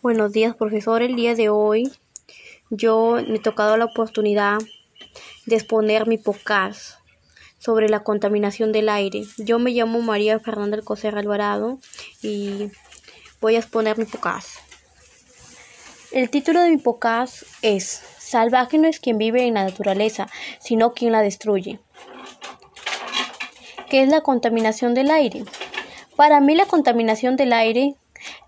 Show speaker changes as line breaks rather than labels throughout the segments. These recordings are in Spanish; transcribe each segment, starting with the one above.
Buenos días, profesor. El día de hoy yo me he tocado la oportunidad de exponer mi podcast sobre la contaminación del aire. Yo me llamo María Fernanda Alcocer Alvarado y voy a exponer mi podcast. El título de mi podcast es Salvaje no es quien vive en la naturaleza, sino quien la destruye. ¿Qué es la contaminación del aire? Para mí la contaminación del aire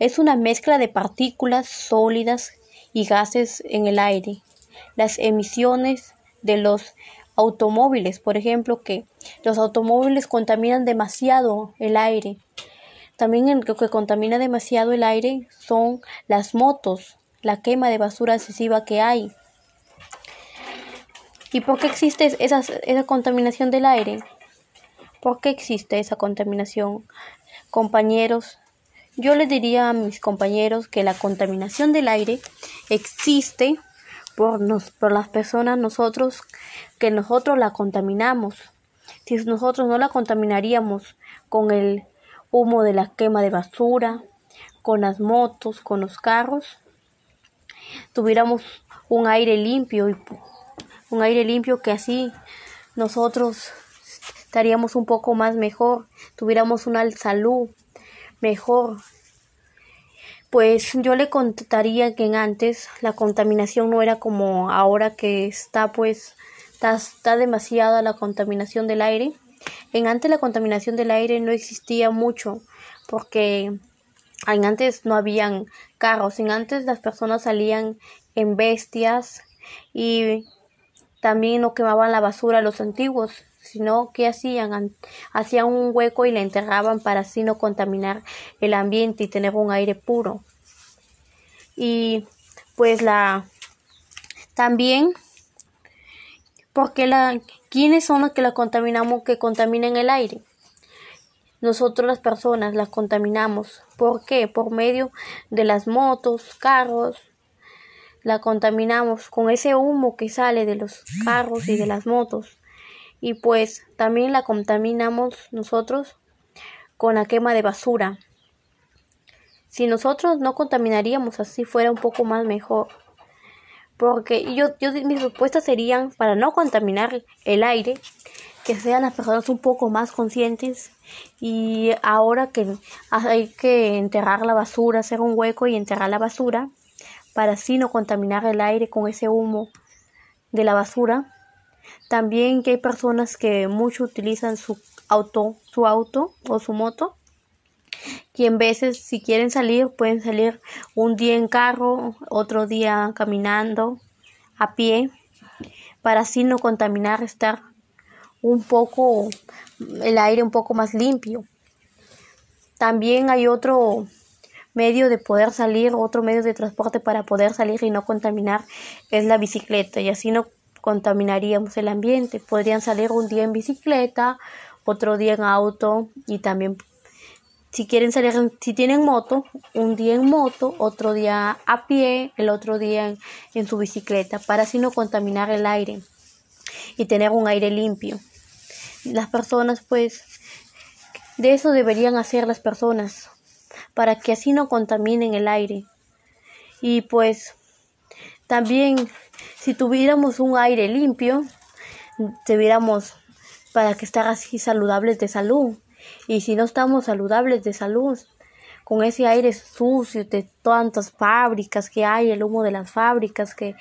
es una mezcla de partículas sólidas y gases en el aire. Las emisiones de los automóviles, por ejemplo, que los automóviles contaminan demasiado el aire. También lo que contamina demasiado el aire son las motos, la quema de basura excesiva que hay. ¿Y por qué existe esa, esa contaminación del aire? ¿Por qué existe esa contaminación? Compañeros, yo les diría a mis compañeros que la contaminación del aire existe por, nos, por las personas nosotros, que nosotros la contaminamos. Si nosotros no la contaminaríamos con el humo de la quema de basura, con las motos, con los carros, tuviéramos un aire limpio y un aire limpio que así nosotros estaríamos un poco más mejor, tuviéramos una salud mejor. Pues yo le contaría que antes la contaminación no era como ahora que está pues está, está demasiada la contaminación del aire. En antes la contaminación del aire no existía mucho porque en antes no habían carros, en antes las personas salían en bestias y también no quemaban la basura los antiguos sino que hacían hacían un hueco y la enterraban para así no contaminar el ambiente y tener un aire puro. Y pues la también porque la quiénes son los que la contaminamos que contaminan el aire nosotros las personas las contaminamos. ¿por qué? por medio de las motos carros la contaminamos con ese humo que sale de los carros y de las motos y pues también la contaminamos nosotros con la quema de basura. Si nosotros no contaminaríamos así fuera un poco más mejor. Porque yo, yo mis propuestas serían para no contaminar el aire, que sean las personas un poco más conscientes y ahora que hay que enterrar la basura, hacer un hueco y enterrar la basura para así no contaminar el aire con ese humo de la basura también que hay personas que mucho utilizan su auto, su auto o su moto, que en veces si quieren salir pueden salir un día en carro, otro día caminando, a pie, para así no contaminar, estar un poco el aire un poco más limpio. También hay otro medio de poder salir, otro medio de transporte para poder salir y no contaminar es la bicicleta y así no contaminaríamos el ambiente. Podrían salir un día en bicicleta, otro día en auto y también si quieren salir, si tienen moto, un día en moto, otro día a pie, el otro día en, su bicicleta, para así no contaminar el aire y tener un aire limpio. Las personas, pues, de eso deberían hacer las personas, para que así no contaminen el aire. Y pues, también si tuviéramos un aire limpio, tuviéramos para que estar así saludables de salud. Y si no estamos saludables de salud, con ese aire sucio de tantas fábricas que hay, el humo de las fábricas que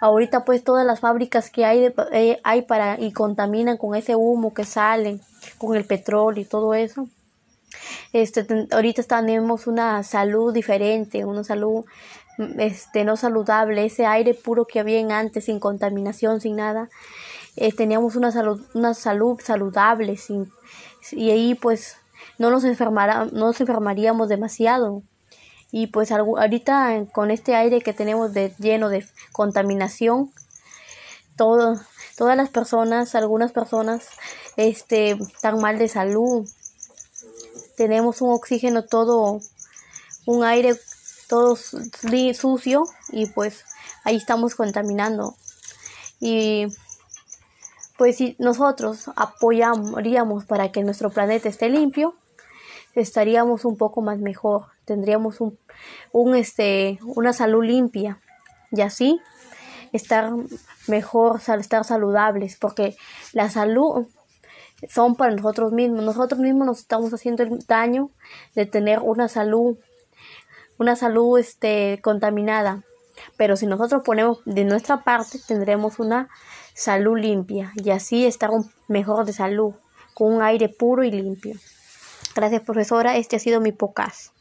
ahorita pues todas las fábricas que hay eh, hay para y contaminan con ese humo que sale con el petróleo y todo eso. Este ahorita tenemos una salud diferente, una salud este, no saludable, ese aire puro que había antes, sin contaminación, sin nada. Eh, teníamos una salud, una salud saludable sin, y ahí pues no nos, no nos enfermaríamos demasiado. Y pues ahorita con este aire que tenemos de, lleno de contaminación, todo, todas las personas, algunas personas, este, están mal de salud. Tenemos un oxígeno todo, un aire todo sucio y pues ahí estamos contaminando. Y pues si nosotros apoyaríamos para que nuestro planeta esté limpio, estaríamos un poco más mejor. tendríamos un, un este, una salud limpia y así estar mejor, estar saludables, porque la salud son para nosotros mismos. Nosotros mismos nos estamos haciendo el daño de tener una salud, una salud este, contaminada. Pero si nosotros ponemos de nuestra parte, tendremos una salud limpia y así estar mejor de salud, con un aire puro y limpio. Gracias, profesora. Este ha sido mi podcast.